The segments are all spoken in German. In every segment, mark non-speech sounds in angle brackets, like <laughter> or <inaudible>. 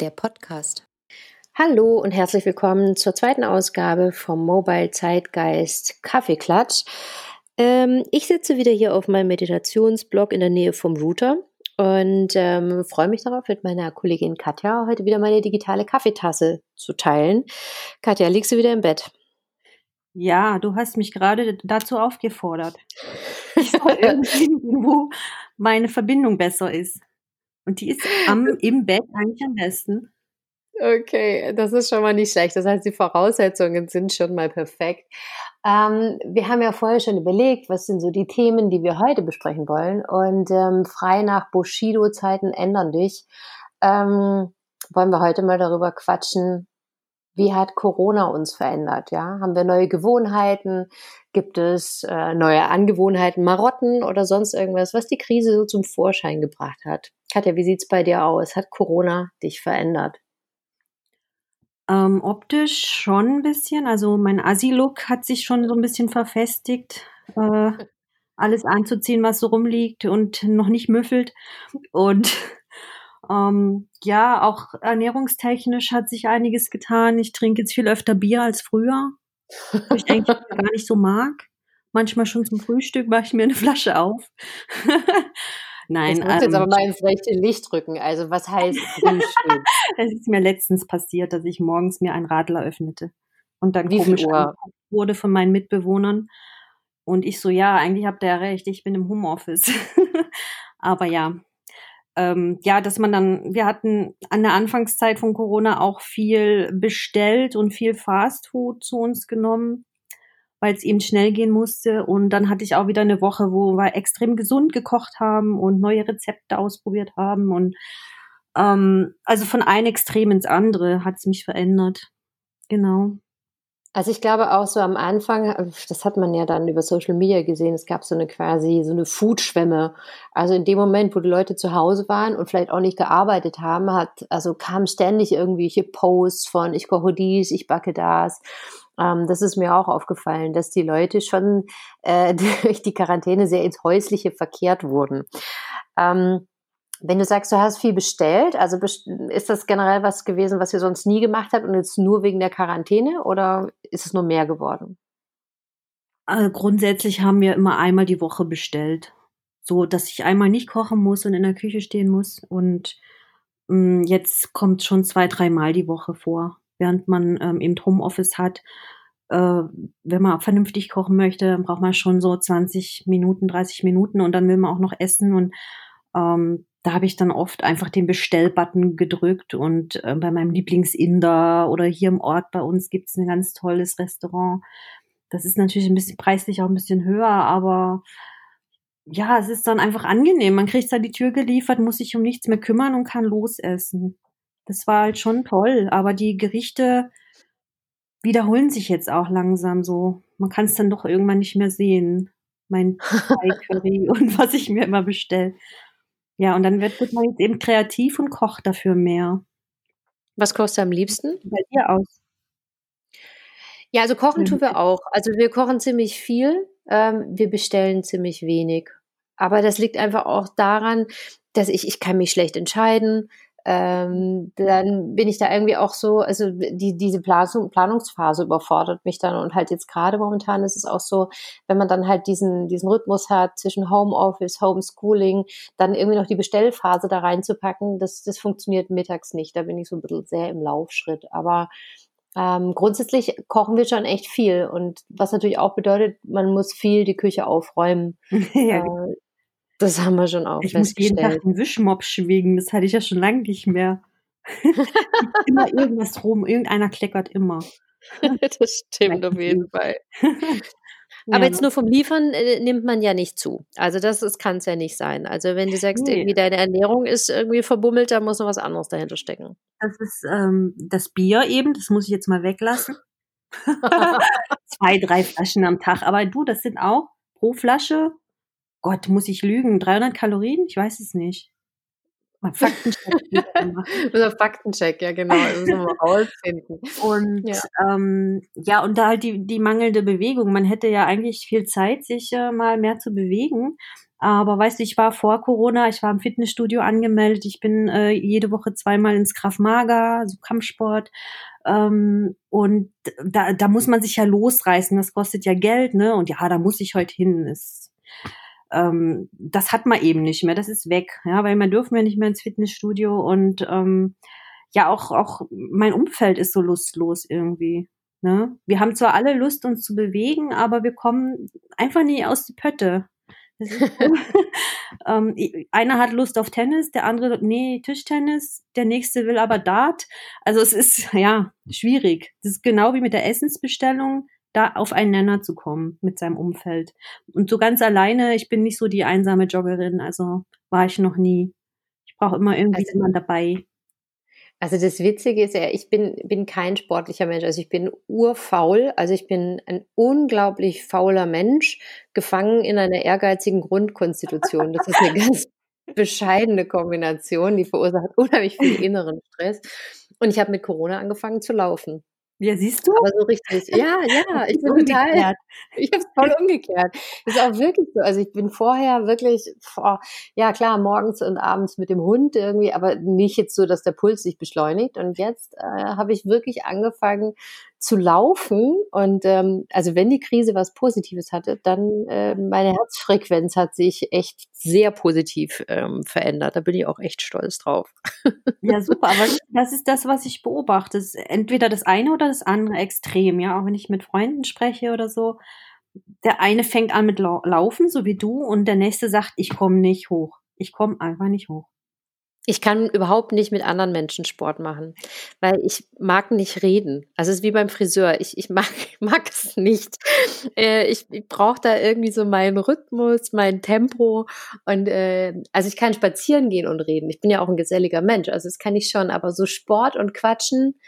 der Podcast. Hallo und herzlich willkommen zur zweiten Ausgabe vom Mobile Zeitgeist Kaffeeklatsch. Ähm, ich sitze wieder hier auf meinem Meditationsblog in der Nähe vom Router und ähm, freue mich darauf, mit meiner Kollegin Katja heute wieder meine digitale Kaffeetasse zu teilen. Katja, liegst du wieder im Bett? Ja, du hast mich gerade dazu aufgefordert. <laughs> Ich soll irgendwie wo meine Verbindung besser ist. Und die ist am, <laughs> im Bett eigentlich am besten. Okay, das ist schon mal nicht schlecht. Das heißt, die Voraussetzungen sind schon mal perfekt. Ähm, wir haben ja vorher schon überlegt, was sind so die Themen, die wir heute besprechen wollen. Und ähm, frei nach Bushido-Zeiten ändern dich, ähm, wollen wir heute mal darüber quatschen, wie hat Corona uns verändert? Ja, haben wir neue Gewohnheiten? Gibt es äh, neue Angewohnheiten, Marotten oder sonst irgendwas, was die Krise so zum Vorschein gebracht hat? Katja, wie sieht's bei dir aus? Hat Corona dich verändert? Ähm, optisch schon ein bisschen. Also mein Assi-Look hat sich schon so ein bisschen verfestigt. Äh, alles anzuziehen, was so rumliegt und noch nicht müffelt. Und <laughs> ähm, ja, auch ernährungstechnisch hat sich einiges getan. Ich trinke jetzt viel öfter Bier als früher, was ich eigentlich <laughs> gar nicht so mag. Manchmal schon zum Frühstück mache ich mir eine Flasche auf. <laughs> Nein. Ich muss ähm, jetzt aber mal ins rechte Licht drücken. Also was heißt <laughs> Frühstück? Es ist mir letztens passiert, dass ich morgens mir ein Radler öffnete und dann Wie komisch wurde von meinen Mitbewohnern. Und ich so, ja, eigentlich habt ihr ja recht, ich bin im Homeoffice. <laughs> aber ja, ähm, ja, dass man dann, wir hatten an der Anfangszeit von Corona auch viel bestellt und viel Fastfood zu uns genommen, weil es eben schnell gehen musste. Und dann hatte ich auch wieder eine Woche, wo wir extrem gesund gekocht haben und neue Rezepte ausprobiert haben. Und ähm, also von einem Extrem ins andere hat es mich verändert. Genau. Also ich glaube auch so am Anfang, das hat man ja dann über Social Media gesehen, es gab so eine quasi so eine Foodschwemme. Also in dem Moment, wo die Leute zu Hause waren und vielleicht auch nicht gearbeitet haben, hat, also kamen ständig irgendwelche Posts von ich koche dies, ich backe das. Ähm, das ist mir auch aufgefallen, dass die Leute schon äh, <laughs> durch die Quarantäne sehr ins Häusliche verkehrt wurden. Ähm, wenn du sagst, du hast viel bestellt, also ist das generell was gewesen, was ihr sonst nie gemacht habt und jetzt nur wegen der Quarantäne oder ist es nur mehr geworden? Also grundsätzlich haben wir immer einmal die Woche bestellt. So, dass ich einmal nicht kochen muss und in der Küche stehen muss. Und mh, mm, jetzt kommt schon zwei, dreimal die Woche vor, während man ähm, eben Homeoffice hat. Äh, wenn man vernünftig kochen möchte, dann braucht man schon so 20 Minuten, 30 Minuten und dann will man auch noch essen und ähm, da habe ich dann oft einfach den Bestellbutton gedrückt und äh, bei meinem Lieblingsinder oder hier im Ort bei uns gibt's ein ganz tolles Restaurant. Das ist natürlich ein bisschen preislich auch ein bisschen höher, aber ja, es ist dann einfach angenehm. Man kriegt da die Tür geliefert, muss sich um nichts mehr kümmern und kann losessen. Das war halt schon toll, aber die Gerichte wiederholen sich jetzt auch langsam so. Man kann es dann doch irgendwann nicht mehr sehen. Mein <laughs> Curry <laughs> und was ich mir immer bestelle. Ja, und dann wird, man jetzt eben kreativ und kocht dafür mehr. Was kochst du am liebsten? Bei dir aus? Ja, also kochen tun wir auch. Also wir kochen ziemlich viel, ähm, wir bestellen ziemlich wenig. Aber das liegt einfach auch daran, dass ich, ich kann mich schlecht entscheiden ähm, dann bin ich da irgendwie auch so, also die, diese Planung, Planungsphase überfordert mich dann und halt jetzt gerade momentan ist es auch so, wenn man dann halt diesen, diesen Rhythmus hat zwischen Homeoffice, Homeschooling, dann irgendwie noch die Bestellphase da reinzupacken, das, das funktioniert mittags nicht. Da bin ich so ein bisschen sehr im Laufschritt. Aber ähm, grundsätzlich kochen wir schon echt viel und was natürlich auch bedeutet, man muss viel die Küche aufräumen. <laughs> ja. Äh, das haben wir schon auch Ich muss jeden Tag einen Wischmopp schwingen, das hatte ich ja schon lange nicht mehr. <laughs> immer irgendwas rum, irgendeiner kleckert immer. <laughs> das stimmt auf jeden Fall. <laughs> Aber ja. jetzt nur vom Liefern äh, nimmt man ja nicht zu. Also das kann es ja nicht sein. Also wenn du sagst, nee. irgendwie deine Ernährung ist irgendwie verbummelt, dann muss noch was anderes dahinter stecken. Das ist ähm, das Bier eben, das muss ich jetzt mal weglassen. Zwei, drei Flaschen am Tag. Aber du, das sind auch pro Flasche Gott, muss ich lügen? 300 Kalorien? Ich weiß es nicht. Mal Faktencheck. <laughs> Faktencheck, ja genau. Das müssen wir rausfinden. Und ja. Ähm, ja, und da halt die, die mangelnde Bewegung. Man hätte ja eigentlich viel Zeit, sich äh, mal mehr zu bewegen. Aber weißt du, ich war vor Corona, ich war im Fitnessstudio angemeldet, ich bin äh, jede Woche zweimal ins Krav Maga, so Kampfsport. Ähm, und da, da muss man sich ja losreißen, das kostet ja Geld, ne? Und ja, da muss ich heute hin. Ist, ähm, das hat man eben nicht mehr, das ist weg, ja, weil man dürfen ja nicht mehr ins Fitnessstudio und ähm, ja, auch, auch mein Umfeld ist so lustlos irgendwie. Ne? Wir haben zwar alle Lust, uns zu bewegen, aber wir kommen einfach nie aus die Pötte. <laughs> ähm, einer hat Lust auf Tennis, der andere, nee, Tischtennis, der nächste will aber Dart. Also es ist, ja, schwierig. Das ist genau wie mit der Essensbestellung, da auf einen Nenner zu kommen mit seinem Umfeld. Und so ganz alleine, ich bin nicht so die einsame Joggerin, also war ich noch nie. Ich brauche immer irgendwie also, jemand dabei. Also das Witzige ist ja, ich bin, bin kein sportlicher Mensch. Also ich bin urfaul. Also ich bin ein unglaublich fauler Mensch, gefangen in einer ehrgeizigen Grundkonstitution. Das ist eine <laughs> ganz bescheidene Kombination, die verursacht unheimlich viel inneren Stress. Und ich habe mit Corona angefangen zu laufen. Ja, siehst du? Aber so richtig. <laughs> Ja, ja, ich bin total. <laughs> Ich habe es voll umgekehrt. Ist auch wirklich so. Also ich bin vorher wirklich, boah, ja klar, morgens und abends mit dem Hund irgendwie, aber nicht jetzt so, dass der Puls sich beschleunigt. Und jetzt äh, habe ich wirklich angefangen, zu laufen. Und ähm, also wenn die Krise was Positives hatte, dann äh, meine Herzfrequenz hat sich echt sehr positiv ähm, verändert. Da bin ich auch echt stolz drauf. <laughs> Ja, super. Aber das ist das, was ich beobachte. Entweder das eine oder das andere Extrem. Ja, auch wenn ich mit Freunden spreche oder so. Der eine fängt an mit Laufen, so wie du, und der nächste sagt, ich komme nicht hoch. Ich komme einfach nicht hoch. Ich kann überhaupt nicht mit anderen Menschen Sport machen, weil ich mag nicht reden. Also es ist wie beim Friseur. Ich, ich mag, <laughs> mag es nicht. Äh, ich ich brauche da irgendwie so meinen Rhythmus, mein Tempo. Und äh, also ich kann spazieren gehen und reden. Ich bin ja auch ein geselliger Mensch, also das kann ich schon. Aber so Sport und Quatschen.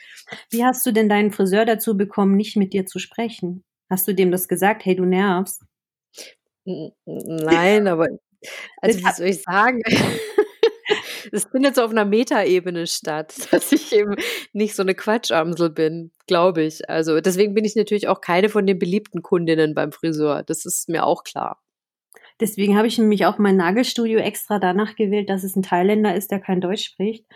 Wie hast du denn deinen Friseur dazu bekommen, nicht mit dir zu sprechen? Hast du dem das gesagt? Hey, du nervst? Nein, aber also wie soll ich sagen? <laughs> es findet so auf einer Metaebene statt, <laughs> dass ich eben nicht so eine Quatschamsel bin, glaube ich. Also deswegen bin ich natürlich auch keine von den beliebten Kundinnen beim Friseur. Das ist mir auch klar. Deswegen habe ich nämlich auch mein Nagelstudio extra danach gewählt, dass es ein Thailänder ist, der kein Deutsch spricht.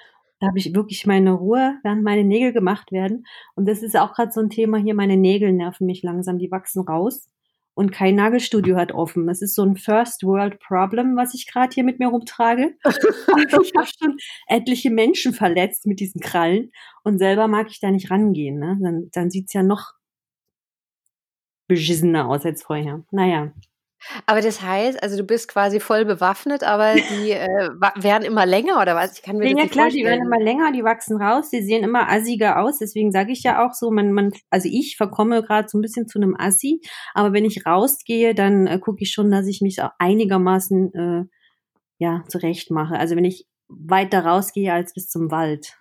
Da habe ich wirklich meine Ruhe, während meine Nägel gemacht werden. Und das ist auch gerade so ein Thema hier. Meine Nägel nerven mich langsam, die wachsen raus und kein Nagelstudio hat offen. Das ist so ein First World Problem, was ich gerade hier mit mir rumtrage. <laughs> ich habe schon etliche Menschen verletzt mit diesen Krallen und selber mag ich da nicht rangehen. Ne? Dann, dann sieht's ja noch beschissener aus als vorher. Naja. Aber das heißt, also du bist quasi voll bewaffnet, aber die äh, werden immer länger oder was? Ich kann mir ja, das ja, klar, vorstellen. die werden immer länger, die wachsen raus, die sehen immer assiger aus. Deswegen sage ich ja auch so, man, man, also ich verkomme gerade so ein bisschen zu einem Assi, aber wenn ich rausgehe, dann äh, gucke ich schon, dass ich mich auch einigermaßen äh, ja zurecht mache. Also wenn ich weiter rausgehe als bis zum Wald.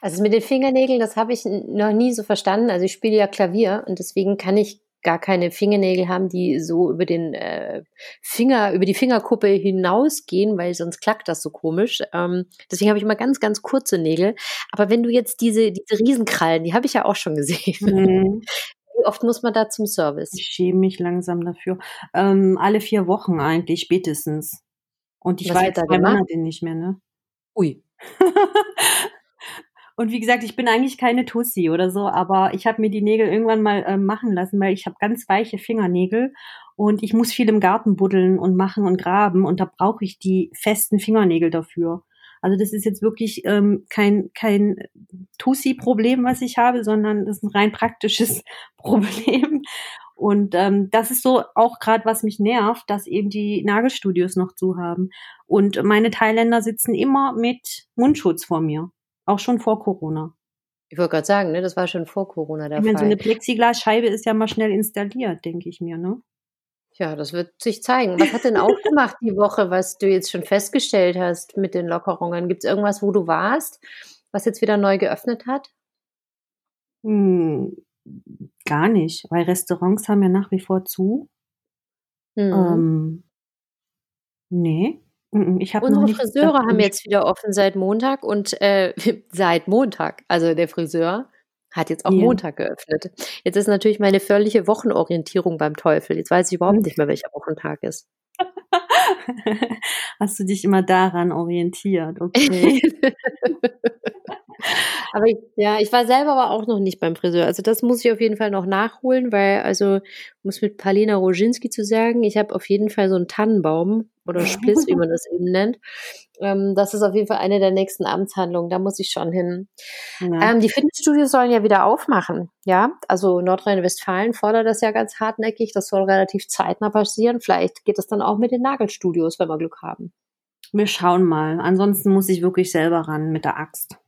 Also mit den Fingernägeln, das habe ich noch nie so verstanden. Also ich spiele ja Klavier und deswegen kann ich gar keine Fingernägel haben, die so über den äh, Finger, über die Fingerkuppe hinausgehen, weil sonst klackt das so komisch. Ähm, deswegen habe ich immer ganz, ganz kurze Nägel. Aber wenn du jetzt diese, diese Riesenkrallen, die habe ich ja auch schon gesehen. Mhm. <laughs> Wie oft muss man da zum Service? Ich schäme mich langsam dafür. Ähm, alle vier Wochen eigentlich, spätestens. Und ich Was war jetzt zwei Monate nicht mehr, ne? Ui. <laughs> Und wie gesagt, ich bin eigentlich keine Tussi oder so, aber ich habe mir die Nägel irgendwann mal äh, machen lassen, weil ich habe ganz weiche Fingernägel und ich muss viel im Garten buddeln und machen und graben und da brauche ich die festen Fingernägel dafür. Also das ist jetzt wirklich ähm, kein kein Tussi-Problem, was ich habe, sondern das ist ein rein praktisches <laughs> Problem. Und ähm, das ist so auch gerade, was mich nervt, dass eben die Nagelstudios noch zu haben. Und meine Thailänder sitzen immer mit Mundschutz vor mir. Auch schon vor Corona. Ich wollte gerade sagen, ne, das war schon vor Corona der ich meine, Fall. So eine Plexiglasscheibe ist ja mal schnell installiert, denke ich mir, ne? Ja, das wird sich zeigen. Was hat denn auch <laughs> gemacht die Woche, was du jetzt schon festgestellt hast mit den Lockerungen? Gibt es irgendwas, wo du warst, was jetzt wieder neu geöffnet hat? Hm, gar nicht, weil Restaurants haben ja nach wie vor zu. Mhm. Ähm, nee. Ich Unsere Friseure haben jetzt wieder offen seit Montag und äh, <laughs> seit Montag. Also der Friseur hat jetzt auch ja. Montag geöffnet. Jetzt ist natürlich meine völlige Wochenorientierung beim Teufel. Jetzt weiß ich überhaupt nicht mehr, welcher Wochentag ist. <laughs> Hast du dich immer daran orientiert, okay. <laughs> aber ich, ja, ich war selber aber auch noch nicht beim Friseur. Also das muss ich auf jeden Fall noch nachholen, weil, also, muss mit Palina Roginski zu sagen, ich habe auf jeden Fall so einen Tannenbaum oder <laughs> Spliss, wie man das eben nennt. Ähm, das ist auf jeden Fall eine der nächsten Amtshandlungen. Da muss ich schon hin. Ja. Ähm, die Fitnessstudios sollen ja wieder aufmachen. Ja, also Nordrhein-Westfalen fordert das ja ganz hartnäckig. Das soll relativ zeitnah passieren. Vielleicht geht das dann auch mit den Nagelstudios, wenn wir Glück haben. Wir schauen mal. Ansonsten muss ich wirklich selber ran mit der Axt.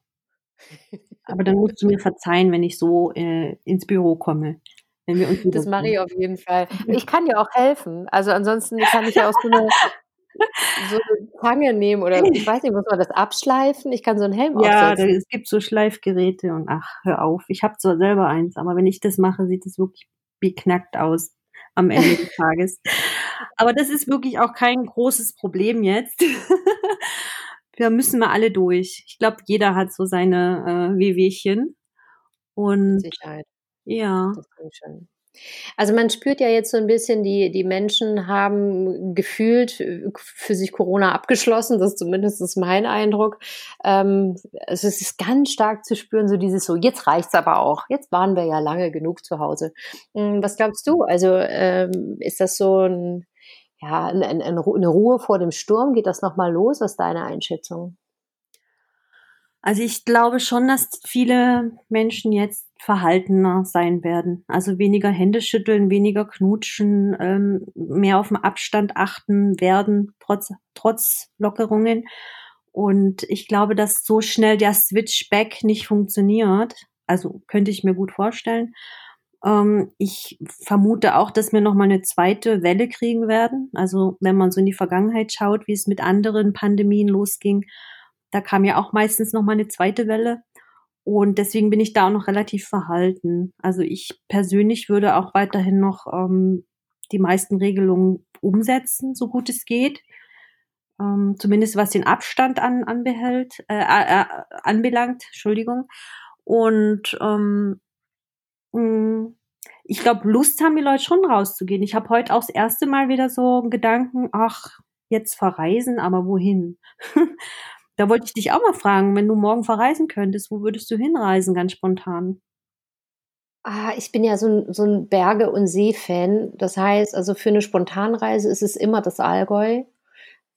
Aber dann musst du mir verzeihen, wenn ich so äh, ins Büro komme. das mache ich auf jeden Fall. Ich kann dir auch helfen. Also ansonsten kann ich ja auch so eine <laughs> so eine Zange nehmen oder ich weiß nicht, muss man das abschleifen? Ich kann so einen Helm ja, aufsetzen. Ja, es gibt so Schleifgeräte und ach, hör auf. Ich habe zwar selber eins, aber wenn ich das mache, sieht es wirklich beknackt aus am Ende des <laughs> Tages. Aber das ist wirklich auch kein großes Problem jetzt. <laughs> Wir müssen mal alle durch. Ich glaube, jeder hat so seine äh, Wehwehchen. Und Sicherheit. Ja. Das kann schon. Also man spürt ja jetzt so ein bisschen, die, die Menschen haben gefühlt äh, für sich Corona abgeschlossen, das ist zumindest mein Eindruck. Ähm, es ist ganz stark zu spüren, so dieses so, jetzt reicht's aber auch, jetzt waren wir ja lange genug zu Hause. Hm, was glaubst du? Also ähm, ist das so ein, ja, ein, ein, eine Ruhe vor dem Sturm? Geht das nochmal los? Was ist deine Einschätzung? Also ich glaube schon, dass viele Menschen jetzt verhaltener sein werden. Also weniger Hände schütteln, weniger knutschen, ähm, mehr auf den Abstand achten werden, trotz, trotz Lockerungen. Und ich glaube, dass so schnell der Switch back nicht funktioniert. Also könnte ich mir gut vorstellen. Ähm, ich vermute auch, dass wir nochmal eine zweite Welle kriegen werden. Also wenn man so in die Vergangenheit schaut, wie es mit anderen Pandemien losging, da kam ja auch meistens noch mal eine zweite Welle. Und deswegen bin ich da auch noch relativ verhalten. Also ich persönlich würde auch weiterhin noch ähm, die meisten Regelungen umsetzen, so gut es geht. Ähm, zumindest was den Abstand an, anbehält, äh, äh, anbelangt, Entschuldigung. Und ähm, mh, mm, ich glaube, Lust haben die Leute schon rauszugehen. Ich habe heute auch das erste Mal wieder so einen Gedanken, ach, jetzt verreisen, aber wohin? <laughs> Da wollte ich dich auch mal fragen, wenn du morgen verreisen könntest, wo würdest du hinreisen, ganz spontan? Ah, ich bin ja so ein, so ein Berge- und See-Fan. Das heißt, also für eine Spontanreise ist es immer das Allgäu,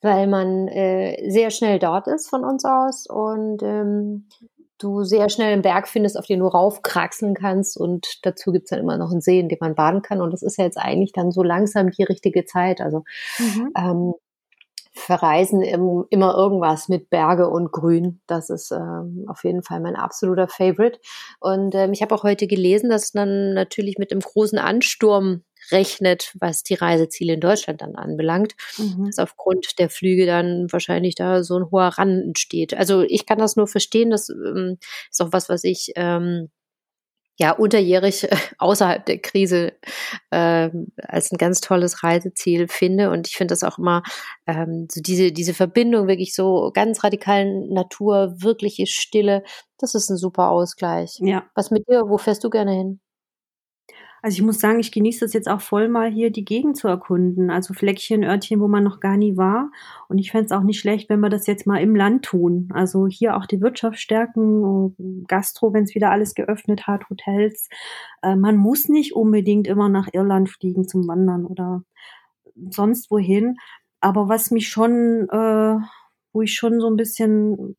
weil man äh, sehr schnell dort ist von uns aus und ähm, du sehr schnell einen Berg findest, auf den du raufkraxeln kannst und dazu gibt es dann immer noch einen See, in dem man baden kann und das ist ja jetzt eigentlich dann so langsam die richtige Zeit. Also mhm. ähm, verreisen im, immer irgendwas mit Berge und Grün. Das ist ähm, auf jeden Fall mein absoluter Favorite. Und ähm, ich habe auch heute gelesen, dass dann natürlich mit einem großen Ansturm rechnet, was die Reiseziele in Deutschland dann anbelangt, mhm. dass aufgrund der Flüge dann wahrscheinlich da so ein hoher Rand entsteht. Also ich kann das nur verstehen, das ähm, ist auch was, was ich ähm, ja, unterjährig äh, <laughs> außerhalb der Krise äh, als ein ganz tolles Reiseziel finde. Und ich finde das auch immer ähm, so diese, diese Verbindung wirklich so ganz radikalen Natur, wirkliche Stille, das ist ein super Ausgleich. Ja. Was mit dir, wo fährst du gerne hin? Also ich muss sagen, ich genieße das jetzt auch voll mal hier die Gegend zu erkunden. Also Fleckchen, Örtchen, wo man noch gar nie war. Und ich fände es auch nicht schlecht, wenn wir das jetzt mal im Land tun. Also hier auch die Wirtschaft stärken, Gastro, wenn es wieder alles geöffnet hat, Hotels. Äh, man muss nicht unbedingt immer nach Irland fliegen zum Wandern oder sonst wohin. Aber was mich schon, äh, wo ich schon so ein bisschen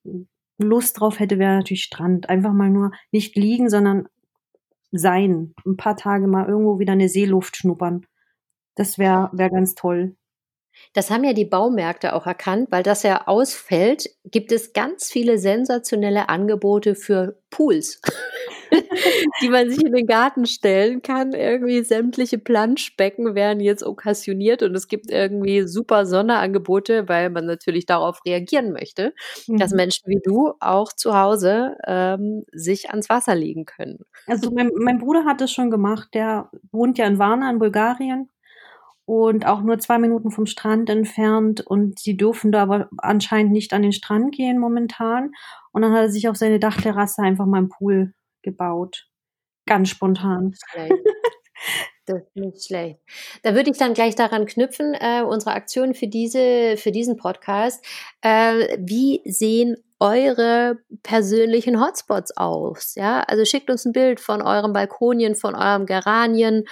Lust drauf hätte, wäre natürlich Strand. Einfach mal nur nicht liegen, sondern sein. Ein paar Tage mal irgendwo wieder eine Seeluft schnuppern. Das wäre wär ganz toll. Das haben ja die Baumärkte auch erkannt, weil das ja ausfällt, gibt es ganz viele sensationelle Angebote für Pools, <laughs> die man sich in den Garten stellen kann. Irgendwie sämtliche Planschbecken werden jetzt okkasioniert und es gibt irgendwie super Sonderangebote, weil man natürlich darauf reagieren möchte, mhm. dass Menschen wie du auch zu Hause ähm, sich ans Wasser legen können. Also mein, mein Bruder hat das schon gemacht. Der wohnt ja in Varna in Bulgarien und auch nur zwei Minuten vom Strand entfernt und sie dürfen da aber anscheinend nicht an den Strand gehen momentan. Und dann hat er sich auf seine Dachterrasse einfach mal einen Pool gebaut. Ganz spontan. Das ist nicht schlecht. Da würde ich dann gleich daran knüpfen, äh, unsere Aktion für diese für diesen Podcast. Äh, wie sehen eure persönlichen Hotspots aus? Ja, also schickt uns ein Bild von eurem Balkonien, von eurem Geranien,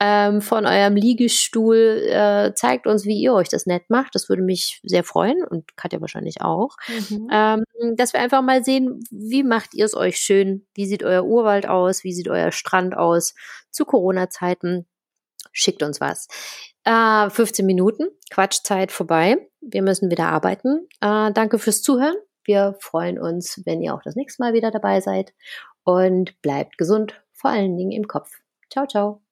ähm, von eurem Liegestuhl. Äh, zeigt uns, wie ihr euch das nett macht. Das würde mich sehr freuen und Katja wahrscheinlich auch. Mhm. Ähm, dass wir einfach mal sehen, wie macht ihr es euch schön? Wie sieht euer Urwald aus? Wie sieht euer Strand aus? Zu Corona-Zeiten. Schickt uns was. Äh, 15 Minuten, Quatschzeit vorbei. Wir müssen wieder arbeiten. Äh, danke fürs Zuhören. Wir freuen uns, wenn ihr auch das nächste Mal wieder dabei seid und bleibt gesund, vor allen Dingen im Kopf. Ciao, ciao.